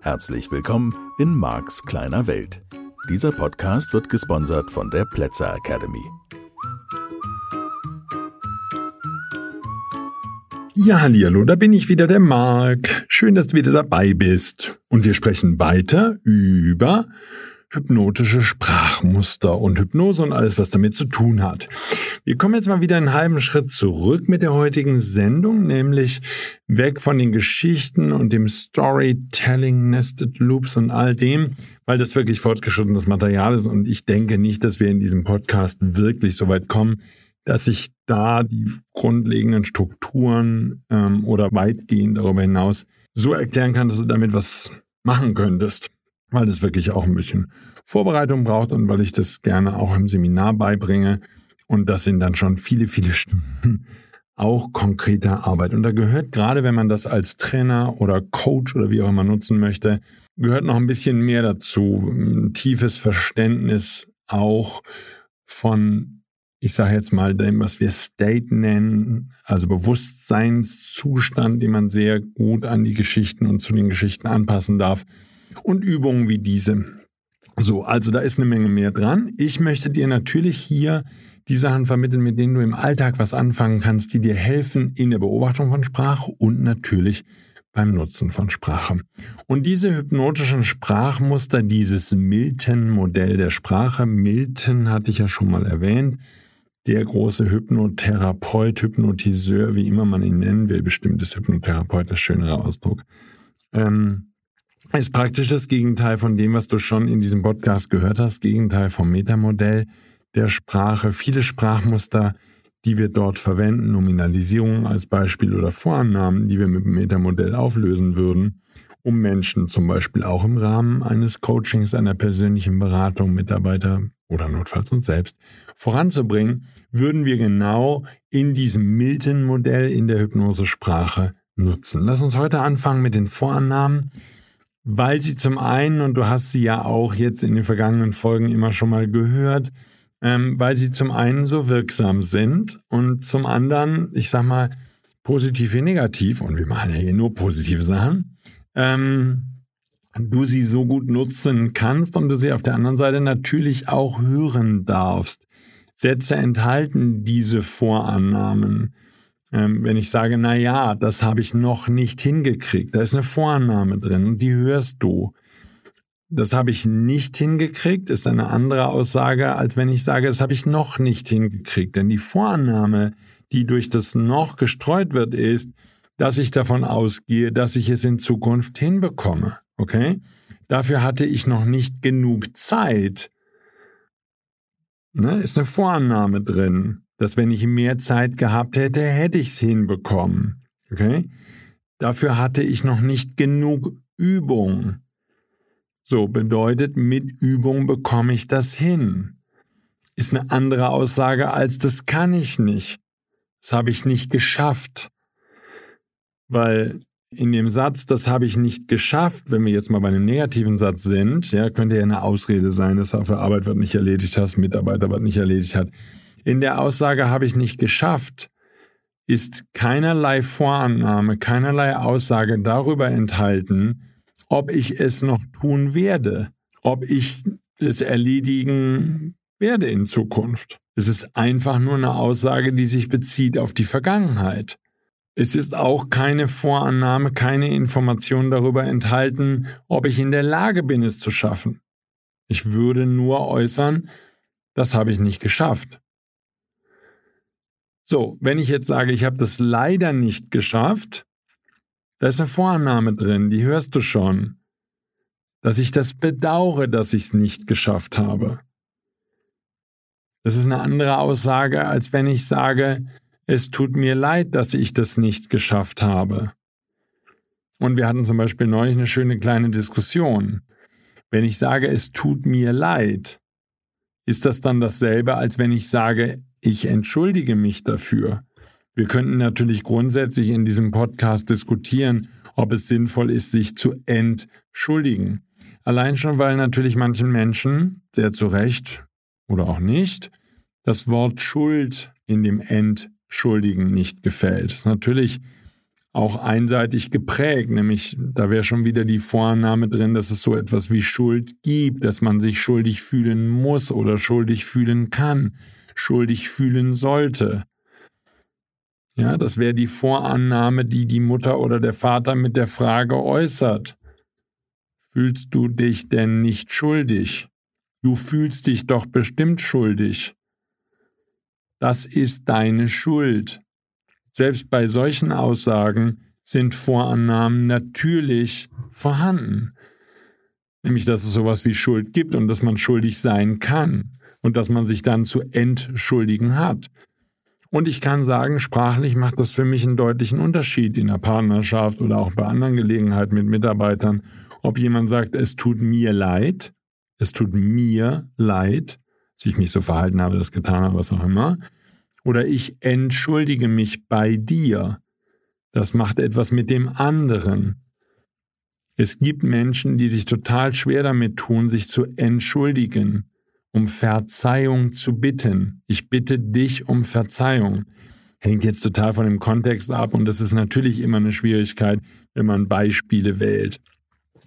Herzlich willkommen in Marks kleiner Welt. Dieser Podcast wird gesponsert von der Plätzer Academy. Ja, hallo, da bin ich wieder, der Marc. Schön, dass du wieder dabei bist. Und wir sprechen weiter über hypnotische Sprachmuster und Hypnose und alles, was damit zu tun hat. Wir kommen jetzt mal wieder einen halben Schritt zurück mit der heutigen Sendung, nämlich weg von den Geschichten und dem Storytelling, Nested Loops und all dem, weil das wirklich fortgeschrittenes Material ist und ich denke nicht, dass wir in diesem Podcast wirklich so weit kommen, dass ich da die grundlegenden Strukturen ähm, oder weitgehend darüber hinaus so erklären kann, dass du damit was machen könntest, weil das wirklich auch ein bisschen Vorbereitung braucht und weil ich das gerne auch im Seminar beibringe. Und das sind dann schon viele, viele Stunden auch konkreter Arbeit. Und da gehört gerade, wenn man das als Trainer oder Coach oder wie auch immer nutzen möchte, gehört noch ein bisschen mehr dazu. Ein tiefes Verständnis auch von ich sage jetzt mal dem, was wir State nennen, also Bewusstseinszustand, den man sehr gut an die Geschichten und zu den Geschichten anpassen darf und Übungen wie diese. So, also da ist eine Menge mehr dran. Ich möchte dir natürlich hier die Sachen vermitteln, mit denen du im Alltag was anfangen kannst, die dir helfen in der Beobachtung von Sprache und natürlich beim Nutzen von Sprache. Und diese hypnotischen Sprachmuster, dieses Milton-Modell der Sprache, Milton hatte ich ja schon mal erwähnt, der große Hypnotherapeut, Hypnotiseur, wie immer man ihn nennen will, bestimmt ist Hypnotherapeut der schönere Ausdruck, ähm, ist praktisch das Gegenteil von dem, was du schon in diesem Podcast gehört hast, Gegenteil vom Metamodell der Sprache. Viele Sprachmuster, die wir dort verwenden, Nominalisierung als Beispiel oder Vorannahmen, die wir mit dem Metamodell auflösen würden, um Menschen zum Beispiel auch im Rahmen eines Coachings, einer persönlichen Beratung, Mitarbeiter oder notfalls uns selbst voranzubringen, würden wir genau in diesem Milton-Modell in der Hypnosesprache nutzen. Lass uns heute anfangen mit den Vorannahmen, weil sie zum einen, und du hast sie ja auch jetzt in den vergangenen Folgen immer schon mal gehört, ähm, weil sie zum einen so wirksam sind und zum anderen, ich sag mal, positiv wie negativ, und wir machen ja hier nur positive Sachen, ähm, du sie so gut nutzen kannst und du sie auf der anderen Seite natürlich auch hören darfst. Sätze enthalten diese Vorannahmen. Ähm, wenn ich sage, na ja, das habe ich noch nicht hingekriegt, da ist eine Vorannahme drin und die hörst du. Das habe ich nicht hingekriegt, ist eine andere Aussage, als wenn ich sage, das habe ich noch nicht hingekriegt. Denn die Vorannahme, die durch das noch gestreut wird, ist, dass ich davon ausgehe, dass ich es in Zukunft hinbekomme. Okay? Dafür hatte ich noch nicht genug Zeit. Ne? Ist eine Vorannahme drin, dass wenn ich mehr Zeit gehabt hätte, hätte ich es hinbekommen. Okay? Dafür hatte ich noch nicht genug Übung. So bedeutet, mit Übung bekomme ich das hin. Ist eine andere Aussage als das kann ich nicht. Das habe ich nicht geschafft. Weil in dem Satz, das habe ich nicht geschafft, wenn wir jetzt mal bei einem negativen Satz sind, ja, könnte ja eine Ausrede sein, dass für Arbeit was nicht erledigt hat, Mitarbeiter was nicht erledigt hat. In der Aussage habe ich nicht geschafft, ist keinerlei Vorannahme, keinerlei Aussage darüber enthalten, ob ich es noch tun werde, ob ich es erledigen werde in Zukunft. Es ist einfach nur eine Aussage, die sich bezieht auf die Vergangenheit. Es ist auch keine Vorannahme, keine Information darüber enthalten, ob ich in der Lage bin, es zu schaffen. Ich würde nur äußern, das habe ich nicht geschafft. So, wenn ich jetzt sage, ich habe das leider nicht geschafft, da ist eine Vorannahme drin, die hörst du schon, dass ich das bedauere, dass ich es nicht geschafft habe. Das ist eine andere Aussage, als wenn ich sage, es tut mir leid, dass ich das nicht geschafft habe. Und wir hatten zum Beispiel neulich eine schöne kleine Diskussion. Wenn ich sage, es tut mir leid, ist das dann dasselbe, als wenn ich sage, ich entschuldige mich dafür? Wir könnten natürlich grundsätzlich in diesem Podcast diskutieren, ob es sinnvoll ist, sich zu entschuldigen. Allein schon, weil natürlich manchen Menschen, sehr zu Recht oder auch nicht, das Wort Schuld in dem Entschuldigen nicht gefällt. Das ist natürlich auch einseitig geprägt, nämlich da wäre schon wieder die Vorannahme drin, dass es so etwas wie Schuld gibt, dass man sich schuldig fühlen muss oder schuldig fühlen kann, schuldig fühlen sollte. Ja, das wäre die Vorannahme, die die Mutter oder der Vater mit der Frage äußert. Fühlst du dich denn nicht schuldig? Du fühlst dich doch bestimmt schuldig. Das ist deine Schuld. Selbst bei solchen Aussagen sind Vorannahmen natürlich vorhanden. Nämlich, dass es sowas wie Schuld gibt und dass man schuldig sein kann und dass man sich dann zu entschuldigen hat. Und ich kann sagen, sprachlich macht das für mich einen deutlichen Unterschied in der Partnerschaft oder auch bei anderen Gelegenheiten mit Mitarbeitern, ob jemand sagt, es tut mir leid, es tut mir leid, dass ich mich so verhalten habe, das getan habe, was auch immer, oder ich entschuldige mich bei dir. Das macht etwas mit dem anderen. Es gibt Menschen, die sich total schwer damit tun, sich zu entschuldigen, um Verzeihung zu bitten. Ich bitte dich um Verzeihung. Hängt jetzt total von dem Kontext ab und das ist natürlich immer eine Schwierigkeit, wenn man Beispiele wählt.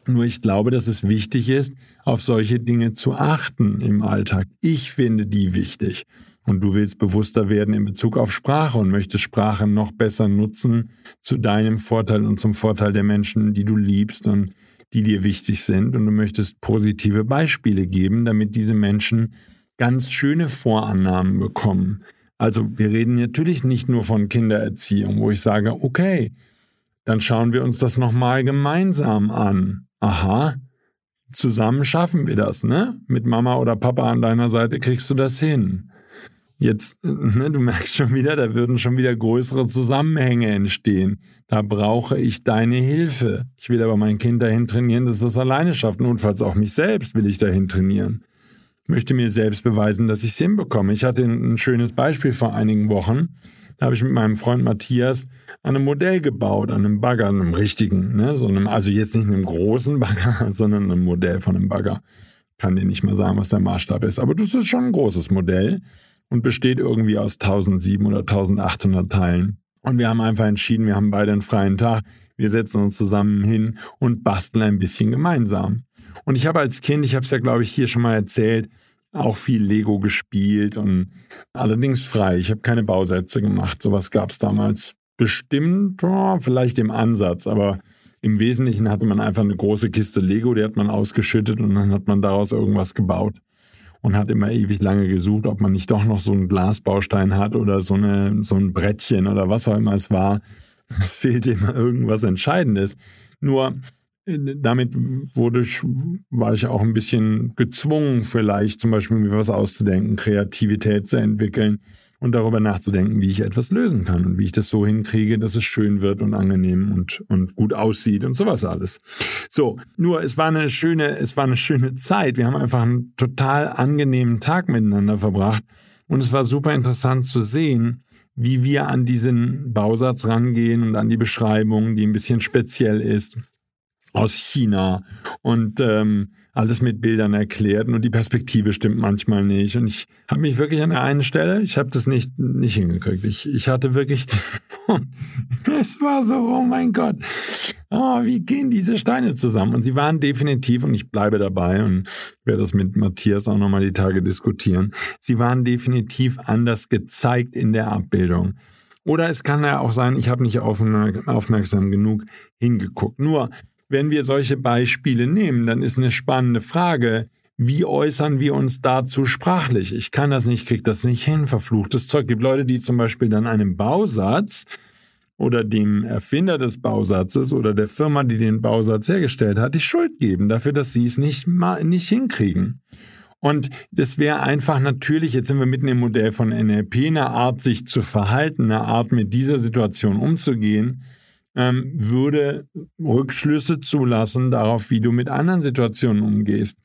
Nur ich glaube, dass es wichtig ist, auf solche Dinge zu achten im Alltag. Ich finde die wichtig. Und du willst bewusster werden in Bezug auf Sprache und möchtest Sprache noch besser nutzen zu deinem Vorteil und zum Vorteil der Menschen, die du liebst und die dir wichtig sind. Und du möchtest positive Beispiele geben, damit diese Menschen ganz schöne Vorannahmen bekommen. Also wir reden natürlich nicht nur von Kindererziehung, wo ich sage, okay, dann schauen wir uns das nochmal gemeinsam an. Aha, zusammen schaffen wir das, ne? Mit Mama oder Papa an deiner Seite kriegst du das hin. Jetzt, ne, du merkst schon wieder, da würden schon wieder größere Zusammenhänge entstehen. Da brauche ich deine Hilfe. Ich will aber mein Kind dahin trainieren, dass es das alleine schafft. Notfalls auch mich selbst will ich dahin trainieren. Ich möchte mir selbst beweisen, dass ich es hinbekomme. Ich hatte ein schönes Beispiel vor einigen Wochen. Da habe ich mit meinem Freund Matthias an einem Modell gebaut, an einem Bagger, einem richtigen, ne? so einem, also jetzt nicht einem großen Bagger, sondern einem Modell von einem Bagger. Kann dir nicht mal sagen, was der Maßstab ist, aber das ist schon ein großes Modell und besteht irgendwie aus 1700 oder 1800 Teilen. Und wir haben einfach entschieden, wir haben beide einen freien Tag, wir setzen uns zusammen hin und basteln ein bisschen gemeinsam. Und ich habe als Kind, ich habe es ja glaube ich hier schon mal erzählt, auch viel Lego gespielt und allerdings frei. Ich habe keine Bausätze gemacht. Sowas gab es damals bestimmt, oh, vielleicht im Ansatz, aber im Wesentlichen hatte man einfach eine große Kiste Lego, die hat man ausgeschüttet und dann hat man daraus irgendwas gebaut und hat immer ewig lange gesucht, ob man nicht doch noch so einen Glasbaustein hat oder so, eine, so ein Brettchen oder was auch immer es war. Es fehlte immer irgendwas Entscheidendes. Nur damit wurde ich, war ich auch ein bisschen gezwungen, vielleicht zum Beispiel mir was auszudenken, Kreativität zu entwickeln und darüber nachzudenken, wie ich etwas lösen kann und wie ich das so hinkriege, dass es schön wird und angenehm und, und gut aussieht und sowas alles. So, nur es war eine schöne, es war eine schöne Zeit. Wir haben einfach einen total angenehmen Tag miteinander verbracht und es war super interessant zu sehen, wie wir an diesen Bausatz rangehen und an die Beschreibung, die ein bisschen speziell ist aus China und ähm, alles mit Bildern erklärt und die Perspektive stimmt manchmal nicht. Und ich habe mich wirklich an der einen Stelle, ich habe das nicht, nicht hingekriegt. Ich, ich hatte wirklich, es war so, oh mein Gott, oh, wie gehen diese Steine zusammen? Und sie waren definitiv, und ich bleibe dabei und werde das mit Matthias auch nochmal die Tage diskutieren, sie waren definitiv anders gezeigt in der Abbildung. Oder es kann ja auch sein, ich habe nicht aufmerksam genug hingeguckt. Nur, wenn wir solche Beispiele nehmen, dann ist eine spannende Frage, wie äußern wir uns dazu sprachlich? Ich kann das nicht, krieg das nicht hin, verfluchtes Zeug. Es gibt Leute, die zum Beispiel dann einem Bausatz oder dem Erfinder des Bausatzes oder der Firma, die den Bausatz hergestellt hat, die Schuld geben dafür, dass sie es nicht, nicht hinkriegen. Und das wäre einfach natürlich, jetzt sind wir mitten im Modell von NLP, eine Art, sich zu verhalten, eine Art, mit dieser Situation umzugehen, ähm, würde Rückschlüsse zulassen darauf, wie du mit anderen Situationen umgehst.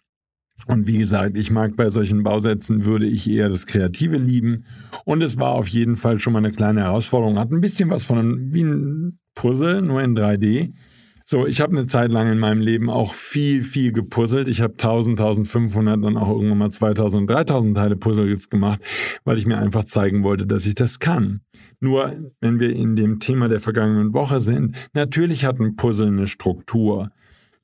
Und wie gesagt, ich mag bei solchen Bausätzen, würde ich eher das Kreative lieben. Und es war auf jeden Fall schon mal eine kleine Herausforderung. Hat ein bisschen was von einem, wie ein Puzzle, nur in 3D. So, ich habe eine Zeit lang in meinem Leben auch viel, viel gepuzzelt. Ich habe 1000, 1500, dann auch irgendwann mal 2000, 3000 Teile Puzzles gemacht, weil ich mir einfach zeigen wollte, dass ich das kann. Nur, wenn wir in dem Thema der vergangenen Woche sind, natürlich hat ein Puzzle eine Struktur.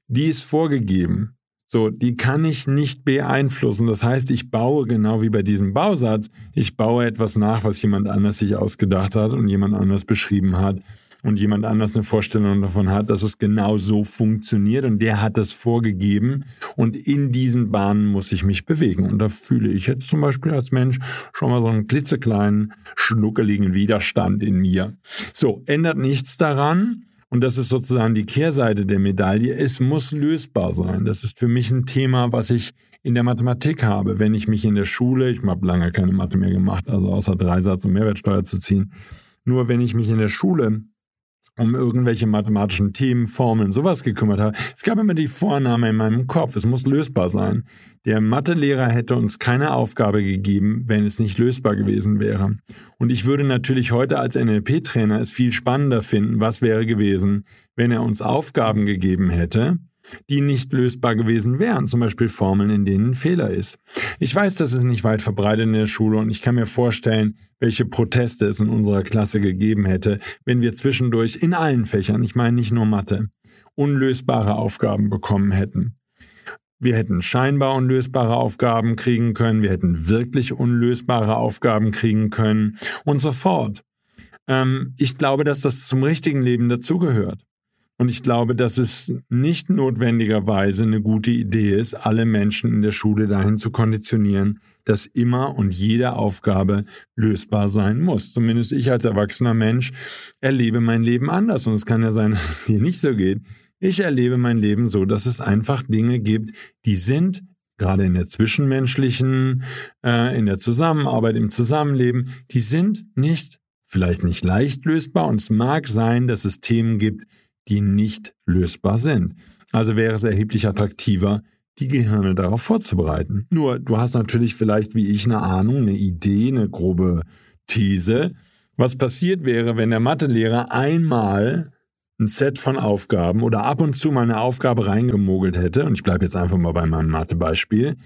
Die ist vorgegeben. So, die kann ich nicht beeinflussen. Das heißt, ich baue genau wie bei diesem Bausatz, ich baue etwas nach, was jemand anders sich ausgedacht hat und jemand anders beschrieben hat und jemand anders eine Vorstellung davon hat, dass es genau so funktioniert und der hat das vorgegeben und in diesen Bahnen muss ich mich bewegen. Und da fühle ich jetzt zum Beispiel als Mensch schon mal so einen klitzekleinen, schnuckeligen Widerstand in mir. So, ändert nichts daran. Und das ist sozusagen die Kehrseite der Medaille. Es muss lösbar sein. Das ist für mich ein Thema, was ich in der Mathematik habe. Wenn ich mich in der Schule, ich habe lange keine Mathe mehr gemacht, also außer Dreisatz und Mehrwertsteuer zu ziehen, nur wenn ich mich in der Schule um irgendwelche mathematischen Themen, Formeln, sowas gekümmert habe. Es gab immer die Vorname in meinem Kopf. Es muss lösbar sein. Der Mathelehrer hätte uns keine Aufgabe gegeben, wenn es nicht lösbar gewesen wäre. Und ich würde natürlich heute als NLP-Trainer es viel spannender finden, was wäre gewesen, wenn er uns Aufgaben gegeben hätte, die nicht lösbar gewesen wären, zum Beispiel Formeln, in denen ein Fehler ist. Ich weiß, das ist nicht weit verbreitet in der Schule und ich kann mir vorstellen, welche Proteste es in unserer Klasse gegeben hätte, wenn wir zwischendurch in allen Fächern, ich meine nicht nur Mathe, unlösbare Aufgaben bekommen hätten. Wir hätten scheinbar unlösbare Aufgaben kriegen können, wir hätten wirklich unlösbare Aufgaben kriegen können und so fort. Ähm, ich glaube, dass das zum richtigen Leben dazugehört. Und ich glaube, dass es nicht notwendigerweise eine gute Idee ist, alle Menschen in der Schule dahin zu konditionieren, dass immer und jede Aufgabe lösbar sein muss. Zumindest ich als erwachsener Mensch erlebe mein Leben anders. Und es kann ja sein, dass es dir nicht so geht. Ich erlebe mein Leben so, dass es einfach Dinge gibt, die sind gerade in der zwischenmenschlichen, äh, in der Zusammenarbeit, im Zusammenleben, die sind nicht, vielleicht nicht leicht lösbar. Und es mag sein, dass es Themen gibt, die nicht lösbar sind. Also wäre es erheblich attraktiver, die Gehirne darauf vorzubereiten. Nur, du hast natürlich vielleicht wie ich eine Ahnung, eine Idee, eine grobe These. Was passiert wäre, wenn der Mathelehrer einmal ein Set von Aufgaben oder ab und zu mal eine Aufgabe reingemogelt hätte, und ich bleibe jetzt einfach mal bei meinem Mathebeispiel,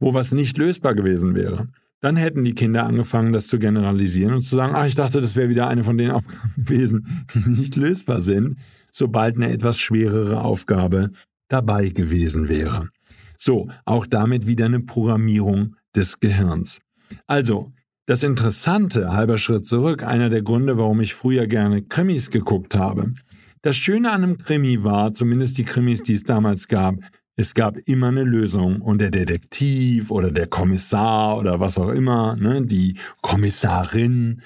wo was nicht lösbar gewesen wäre. Dann hätten die Kinder angefangen, das zu generalisieren und zu sagen, ach, ich dachte, das wäre wieder eine von den Aufgaben gewesen, die nicht lösbar sind sobald eine etwas schwerere Aufgabe dabei gewesen wäre. So, auch damit wieder eine Programmierung des Gehirns. Also, das Interessante, halber Schritt zurück, einer der Gründe, warum ich früher gerne Krimis geguckt habe. Das Schöne an einem Krimi war, zumindest die Krimis, die es damals gab, es gab immer eine Lösung und der Detektiv oder der Kommissar oder was auch immer, ne, die Kommissarin,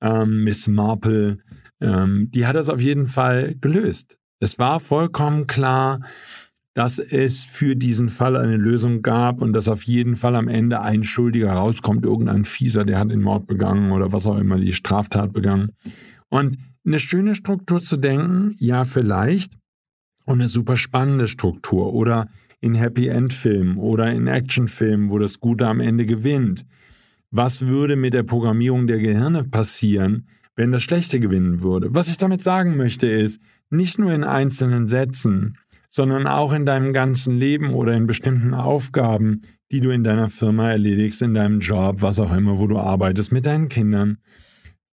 ähm, Miss Marple, ähm, die hat das auf jeden Fall gelöst. Es war vollkommen klar, dass es für diesen Fall eine Lösung gab und dass auf jeden Fall am Ende ein Schuldiger rauskommt, irgendein Fieser, der hat den Mord begangen oder was auch immer, die Straftat begangen. Und eine schöne Struktur zu denken, ja, vielleicht. Und eine super spannende Struktur. Oder in Happy End Filmen oder in Actionfilmen, wo das Gute am Ende gewinnt. Was würde mit der Programmierung der Gehirne passieren, wenn das Schlechte gewinnen würde. Was ich damit sagen möchte ist, nicht nur in einzelnen Sätzen, sondern auch in deinem ganzen Leben oder in bestimmten Aufgaben, die du in deiner Firma erledigst, in deinem Job, was auch immer, wo du arbeitest, mit deinen Kindern.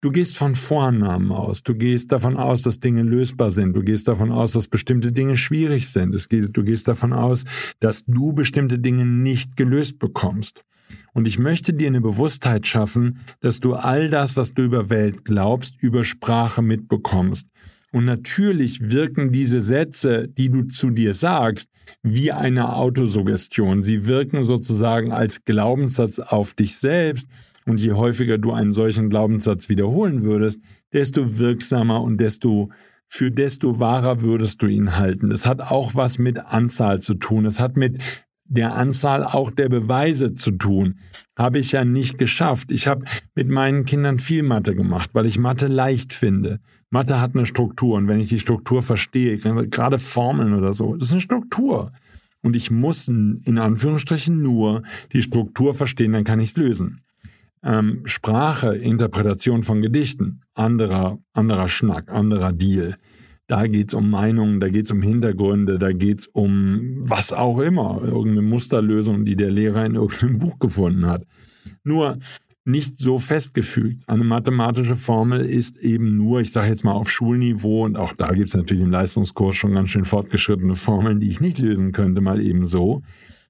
Du gehst von Vornamen aus. Du gehst davon aus, dass Dinge lösbar sind. Du gehst davon aus, dass bestimmte Dinge schwierig sind. du gehst davon aus, dass du bestimmte Dinge nicht gelöst bekommst. Und ich möchte dir eine Bewusstheit schaffen, dass du all das, was du über Welt glaubst, über Sprache mitbekommst. Und natürlich wirken diese Sätze, die du zu dir sagst, wie eine Autosuggestion. Sie wirken sozusagen als Glaubenssatz auf dich selbst. Und je häufiger du einen solchen Glaubenssatz wiederholen würdest, desto wirksamer und desto für desto wahrer würdest du ihn halten. Es hat auch was mit Anzahl zu tun. Es hat mit der Anzahl auch der Beweise zu tun. Habe ich ja nicht geschafft. Ich habe mit meinen Kindern viel Mathe gemacht, weil ich Mathe leicht finde. Mathe hat eine Struktur und wenn ich die Struktur verstehe, gerade Formeln oder so, das ist eine Struktur. Und ich muss in Anführungsstrichen nur die Struktur verstehen, dann kann ich es lösen. Ähm, Sprache, Interpretation von Gedichten, anderer, anderer Schnack, anderer Deal. Da geht es um Meinungen, da geht es um Hintergründe, da geht es um was auch immer, irgendeine Musterlösung, die der Lehrer in irgendeinem Buch gefunden hat. Nur nicht so festgefügt. Eine mathematische Formel ist eben nur, ich sage jetzt mal auf Schulniveau, und auch da gibt es natürlich im Leistungskurs schon ganz schön fortgeschrittene Formeln, die ich nicht lösen könnte, mal eben so.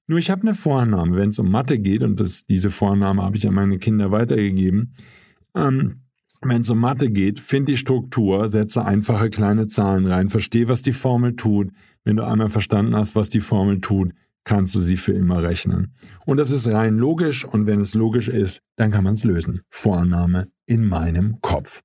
Nur ich habe eine Vorannahme, wenn es um Mathe geht, und das, diese Vorannahme habe ich an meine Kinder weitergegeben. Ähm, wenn es um Mathe geht, find die Struktur, setze einfache kleine Zahlen rein, verstehe, was die Formel tut. Wenn du einmal verstanden hast, was die Formel tut, kannst du sie für immer rechnen. Und das ist rein logisch und wenn es logisch ist, dann kann man es lösen. Vorannahme in meinem Kopf.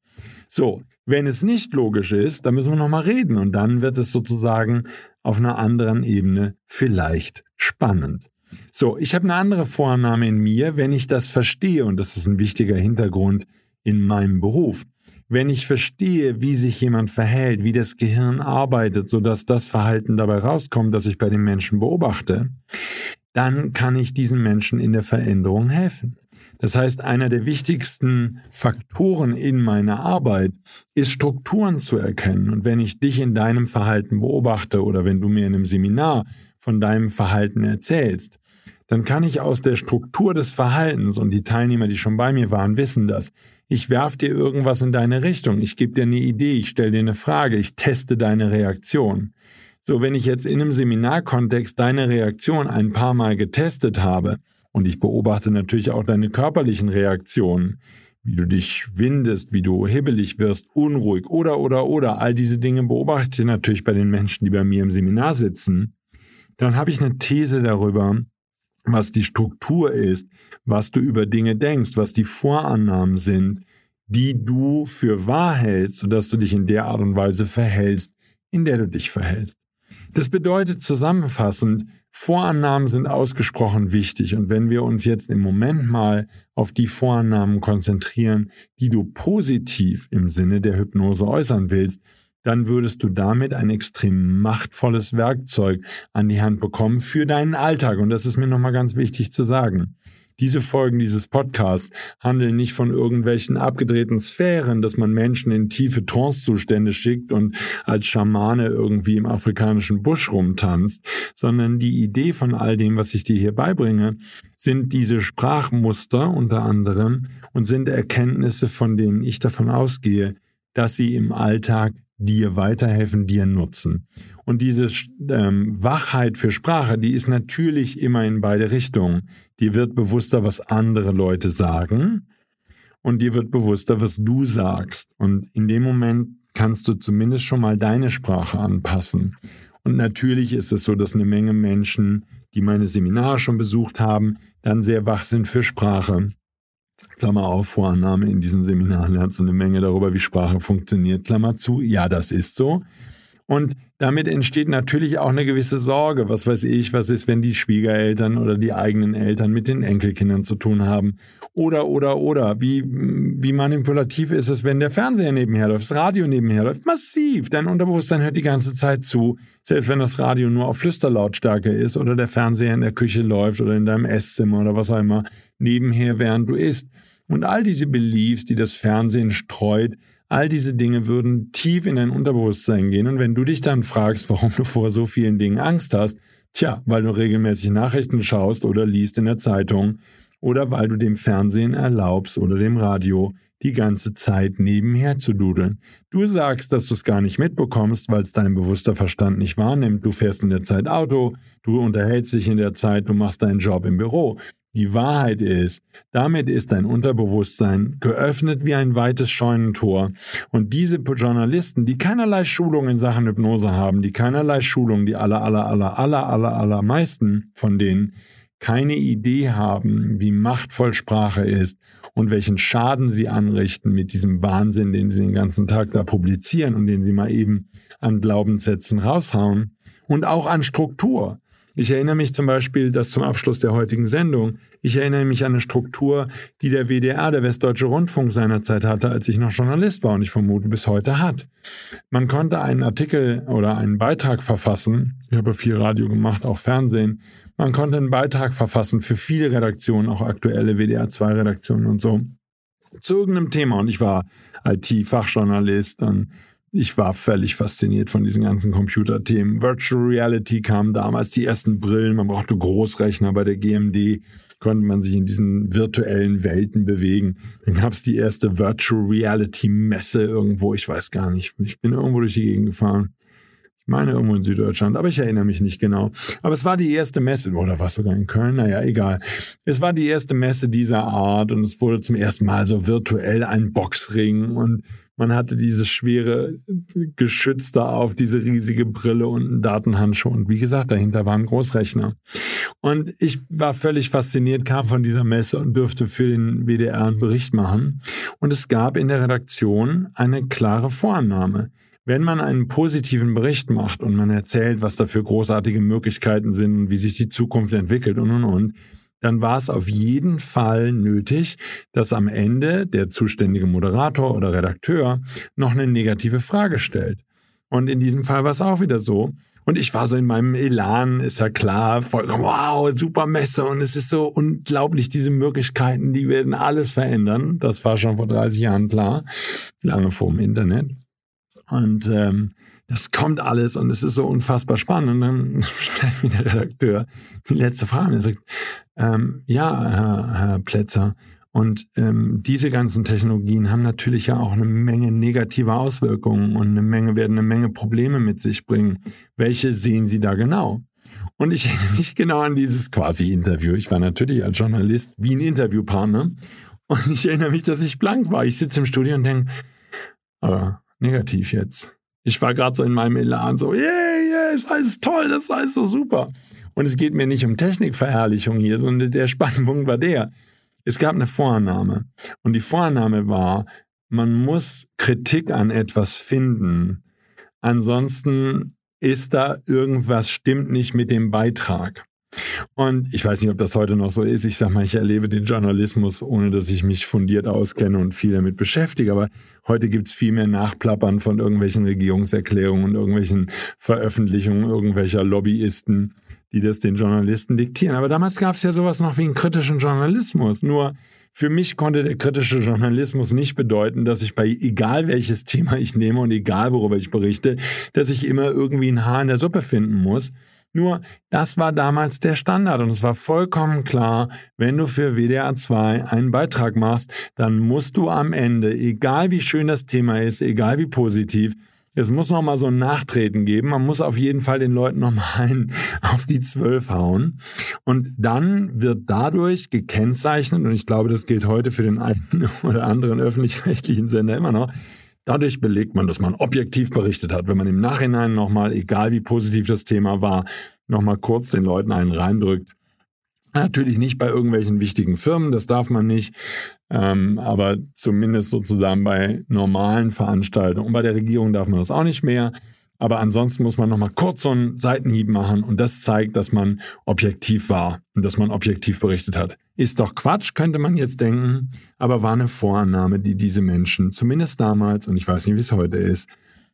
So, wenn es nicht logisch ist, dann müssen wir nochmal reden und dann wird es sozusagen auf einer anderen Ebene vielleicht spannend. So, ich habe eine andere Vorannahme in mir, wenn ich das verstehe und das ist ein wichtiger Hintergrund in meinem Beruf. Wenn ich verstehe, wie sich jemand verhält, wie das Gehirn arbeitet, sodass das Verhalten dabei rauskommt, das ich bei den Menschen beobachte, dann kann ich diesen Menschen in der Veränderung helfen. Das heißt, einer der wichtigsten Faktoren in meiner Arbeit ist Strukturen zu erkennen. Und wenn ich dich in deinem Verhalten beobachte oder wenn du mir in einem Seminar von deinem Verhalten erzählst, dann kann ich aus der Struktur des Verhaltens, und die Teilnehmer, die schon bei mir waren, wissen das, ich werfe dir irgendwas in deine Richtung, ich gebe dir eine Idee, ich stelle dir eine Frage, ich teste deine Reaktion. So, wenn ich jetzt in einem Seminarkontext deine Reaktion ein paar Mal getestet habe, und ich beobachte natürlich auch deine körperlichen Reaktionen, wie du dich windest, wie du hibbelig wirst, unruhig oder, oder, oder, all diese Dinge beobachte ich natürlich bei den Menschen, die bei mir im Seminar sitzen, dann habe ich eine These darüber, was die Struktur ist, was du über Dinge denkst, was die Vorannahmen sind, die du für wahr hältst, sodass du dich in der Art und Weise verhältst, in der du dich verhältst. Das bedeutet zusammenfassend, Vorannahmen sind ausgesprochen wichtig und wenn wir uns jetzt im Moment mal auf die Vorannahmen konzentrieren, die du positiv im Sinne der Hypnose äußern willst, dann würdest du damit ein extrem machtvolles Werkzeug an die Hand bekommen für deinen Alltag. Und das ist mir nochmal ganz wichtig zu sagen. Diese Folgen dieses Podcasts handeln nicht von irgendwelchen abgedrehten Sphären, dass man Menschen in tiefe Trancezustände schickt und als Schamane irgendwie im afrikanischen Busch rumtanzt, sondern die Idee von all dem, was ich dir hier beibringe, sind diese Sprachmuster unter anderem und sind Erkenntnisse, von denen ich davon ausgehe, dass sie im Alltag dir weiterhelfen, dir nutzen. Und diese ähm, Wachheit für Sprache, die ist natürlich immer in beide Richtungen. Dir wird bewusster, was andere Leute sagen und dir wird bewusster, was du sagst. Und in dem Moment kannst du zumindest schon mal deine Sprache anpassen. Und natürlich ist es so, dass eine Menge Menschen, die meine Seminare schon besucht haben, dann sehr wach sind für Sprache Klammer auf, Vorannahme, in diesen Seminaren lernst du eine Menge darüber, wie Sprache funktioniert, Klammer zu. Ja, das ist so. Und damit entsteht natürlich auch eine gewisse Sorge. Was weiß ich, was ist, wenn die Schwiegereltern oder die eigenen Eltern mit den Enkelkindern zu tun haben? Oder, oder, oder. Wie, wie manipulativ ist es, wenn der Fernseher nebenher läuft, das Radio nebenher läuft? Massiv. Dein Unterbewusstsein hört die ganze Zeit zu. Selbst wenn das Radio nur auf Flüsterlautstärke ist oder der Fernseher in der Küche läuft oder in deinem Esszimmer oder was auch immer nebenher, während du isst. Und all diese Beliefs, die das Fernsehen streut, All diese Dinge würden tief in dein Unterbewusstsein gehen. Und wenn du dich dann fragst, warum du vor so vielen Dingen Angst hast, tja, weil du regelmäßig Nachrichten schaust oder liest in der Zeitung oder weil du dem Fernsehen erlaubst oder dem Radio die ganze Zeit nebenher zu dudeln. Du sagst, dass du es gar nicht mitbekommst, weil es dein bewusster Verstand nicht wahrnimmt. Du fährst in der Zeit Auto, du unterhältst dich in der Zeit, du machst deinen Job im Büro. Die Wahrheit ist, damit ist dein Unterbewusstsein geöffnet wie ein weites Scheunentor. Und diese Journalisten, die keinerlei Schulung in Sachen Hypnose haben, die keinerlei Schulung, die aller, aller, aller, aller, aller, aller meisten von denen keine Idee haben, wie machtvoll Sprache ist und welchen Schaden sie anrichten mit diesem Wahnsinn, den sie den ganzen Tag da publizieren und den sie mal eben an Glaubenssätzen raushauen und auch an Struktur. Ich erinnere mich zum Beispiel, dass zum Abschluss der heutigen Sendung, ich erinnere mich an eine Struktur, die der WDR, der Westdeutsche Rundfunk seinerzeit hatte, als ich noch Journalist war und ich vermute bis heute hat. Man konnte einen Artikel oder einen Beitrag verfassen, ich habe viel Radio gemacht, auch Fernsehen, man konnte einen Beitrag verfassen für viele Redaktionen, auch aktuelle WDR 2 Redaktionen und so, zu irgendeinem Thema. Und ich war IT-Fachjournalist, dann ich war völlig fasziniert von diesen ganzen Computerthemen. Virtual Reality kam damals, die ersten Brillen, man brauchte Großrechner bei der GMD, konnte man sich in diesen virtuellen Welten bewegen. Dann gab es die erste Virtual Reality Messe irgendwo, ich weiß gar nicht. Ich bin irgendwo durch die Gegend gefahren. Ich meine irgendwo in Süddeutschland, aber ich erinnere mich nicht genau. Aber es war die erste Messe, oder war es sogar in Köln? Naja, egal. Es war die erste Messe dieser Art und es wurde zum ersten Mal so virtuell ein Boxring und man hatte dieses schwere Geschütz da auf, diese riesige Brille und einen Datenhandschuh. Und wie gesagt, dahinter war ein Großrechner. Und ich war völlig fasziniert, kam von dieser Messe und durfte für den WDR einen Bericht machen. Und es gab in der Redaktion eine klare Vorannahme. Wenn man einen positiven Bericht macht und man erzählt, was da für großartige Möglichkeiten sind und wie sich die Zukunft entwickelt und und und, dann war es auf jeden Fall nötig, dass am Ende der zuständige Moderator oder Redakteur noch eine negative Frage stellt. Und in diesem Fall war es auch wieder so. Und ich war so in meinem Elan, ist ja klar, vollkommen, wow, super Messe und es ist so unglaublich, diese Möglichkeiten, die werden alles verändern. Das war schon vor 30 Jahren klar, lange vor dem Internet. Und ähm, das kommt alles und es ist so unfassbar spannend. Und dann stellt mir der Redakteur die letzte Frage und er sagt, ähm, ja, Herr, Herr Plätzer, und ähm, diese ganzen Technologien haben natürlich ja auch eine Menge negative Auswirkungen und eine Menge werden eine Menge Probleme mit sich bringen. Welche sehen Sie da genau? Und ich erinnere mich genau an dieses quasi Interview. Ich war natürlich als Journalist wie ein Interviewpartner. Und ich erinnere mich, dass ich blank war. Ich sitze im Studio und denke, aber negativ jetzt. Ich war gerade so in meinem Elan, so, yeah, yeah, ist alles toll, das ist alles so super. Und es geht mir nicht um Technikverherrlichung hier, sondern der Spannpunkt war der. Es gab eine Vorannahme. Und die Vorannahme war, man muss Kritik an etwas finden. Ansonsten ist da irgendwas stimmt nicht mit dem Beitrag. Und ich weiß nicht, ob das heute noch so ist. Ich sage mal, ich erlebe den Journalismus, ohne dass ich mich fundiert auskenne und viel damit beschäftige. Aber heute gibt es viel mehr Nachplappern von irgendwelchen Regierungserklärungen und irgendwelchen Veröffentlichungen irgendwelcher Lobbyisten, die das den Journalisten diktieren. Aber damals gab es ja sowas noch wie einen kritischen Journalismus. Nur für mich konnte der kritische Journalismus nicht bedeuten, dass ich bei egal welches Thema ich nehme und egal worüber ich berichte, dass ich immer irgendwie ein Haar in der Suppe finden muss nur das war damals der Standard und es war vollkommen klar, wenn du für WDR 2 einen Beitrag machst, dann musst du am Ende, egal wie schön das Thema ist, egal wie positiv, es muss noch mal so ein Nachtreten geben. Man muss auf jeden Fall den Leuten noch mal einen auf die Zwölf hauen. Und dann wird dadurch gekennzeichnet, und ich glaube, das gilt heute für den einen oder anderen öffentlich-rechtlichen Sender immer noch, Dadurch belegt man, dass man objektiv berichtet hat. Wenn man im Nachhinein nochmal, egal wie positiv das Thema war, nochmal kurz den Leuten einen reindrückt. Natürlich nicht bei irgendwelchen wichtigen Firmen, das darf man nicht, ähm, aber zumindest sozusagen bei normalen Veranstaltungen. Und bei der Regierung darf man das auch nicht mehr. Aber ansonsten muss man nochmal kurz so einen Seitenhieb machen und das zeigt, dass man objektiv war und dass man objektiv berichtet hat. Ist doch Quatsch, könnte man jetzt denken, aber war eine Vorannahme, die diese Menschen zumindest damals, und ich weiß nicht, wie es heute ist,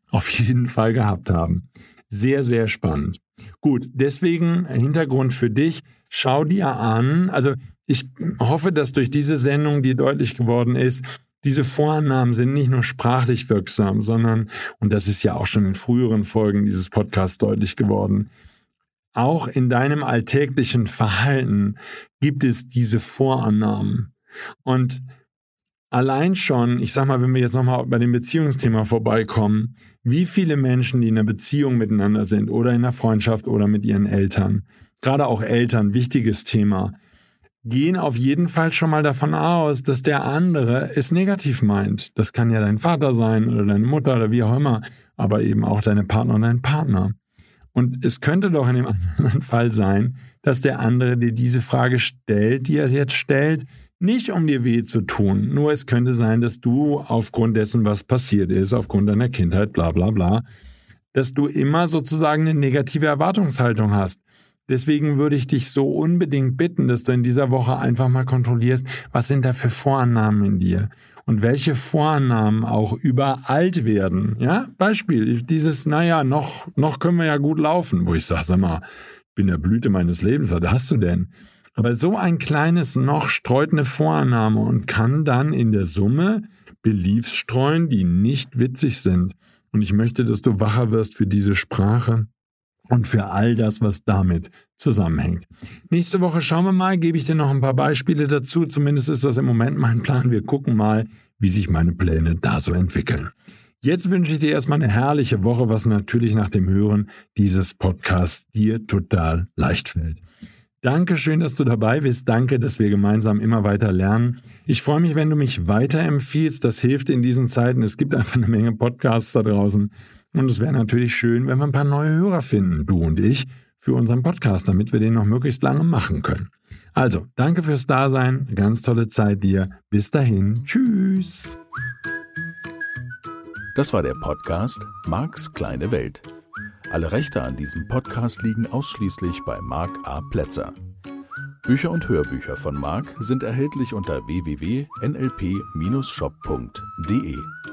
auf jeden Fall gehabt haben. Sehr, sehr spannend. Gut, deswegen Hintergrund für dich. Schau dir an. Also ich hoffe, dass durch diese Sendung dir deutlich geworden ist, diese Vorannahmen sind nicht nur sprachlich wirksam, sondern, und das ist ja auch schon in früheren Folgen dieses Podcasts deutlich geworden, auch in deinem alltäglichen Verhalten gibt es diese Vorannahmen. Und allein schon, ich sag mal, wenn wir jetzt nochmal bei dem Beziehungsthema vorbeikommen, wie viele Menschen, die in einer Beziehung miteinander sind oder in einer Freundschaft oder mit ihren Eltern, gerade auch Eltern, wichtiges Thema, gehen auf jeden Fall schon mal davon aus, dass der andere es negativ meint. Das kann ja dein Vater sein oder deine Mutter oder wie auch immer, aber eben auch deine Partner und dein Partner. Und es könnte doch in dem anderen Fall sein, dass der andere dir diese Frage stellt, die er jetzt stellt, nicht um dir weh zu tun. Nur es könnte sein, dass du aufgrund dessen, was passiert ist, aufgrund deiner Kindheit, bla bla bla, dass du immer sozusagen eine negative Erwartungshaltung hast. Deswegen würde ich dich so unbedingt bitten, dass du in dieser Woche einfach mal kontrollierst, was sind da für Vorannahmen in dir und welche Vorannahmen auch überalt werden. Ja, Beispiel, dieses, naja, noch, noch können wir ja gut laufen, wo ich sage, sag mal, bin der Blüte meines Lebens, was hast du denn? Aber so ein kleines noch streut eine Vorannahme und kann dann in der Summe Beliefs streuen, die nicht witzig sind. Und ich möchte, dass du wacher wirst für diese Sprache und für all das, was damit zusammenhängt. Nächste Woche schauen wir mal, gebe ich dir noch ein paar Beispiele dazu. Zumindest ist das im Moment mein Plan. Wir gucken mal, wie sich meine Pläne da so entwickeln. Jetzt wünsche ich dir erstmal eine herrliche Woche, was natürlich nach dem Hören dieses Podcasts dir total leicht fällt. Danke schön, dass du dabei bist. Danke, dass wir gemeinsam immer weiter lernen. Ich freue mich, wenn du mich weiterempfiehlst. Das hilft in diesen Zeiten. Es gibt einfach eine Menge Podcasts da draußen. Und es wäre natürlich schön, wenn wir ein paar neue Hörer finden, du und ich, für unseren Podcast, damit wir den noch möglichst lange machen können. Also, danke fürs Dasein. Ganz tolle Zeit dir. Bis dahin. Tschüss. Das war der Podcast Marks kleine Welt. Alle Rechte an diesem Podcast liegen ausschließlich bei Marc A. Plätzer. Bücher und Hörbücher von Marc sind erhältlich unter www.nlp-shop.de.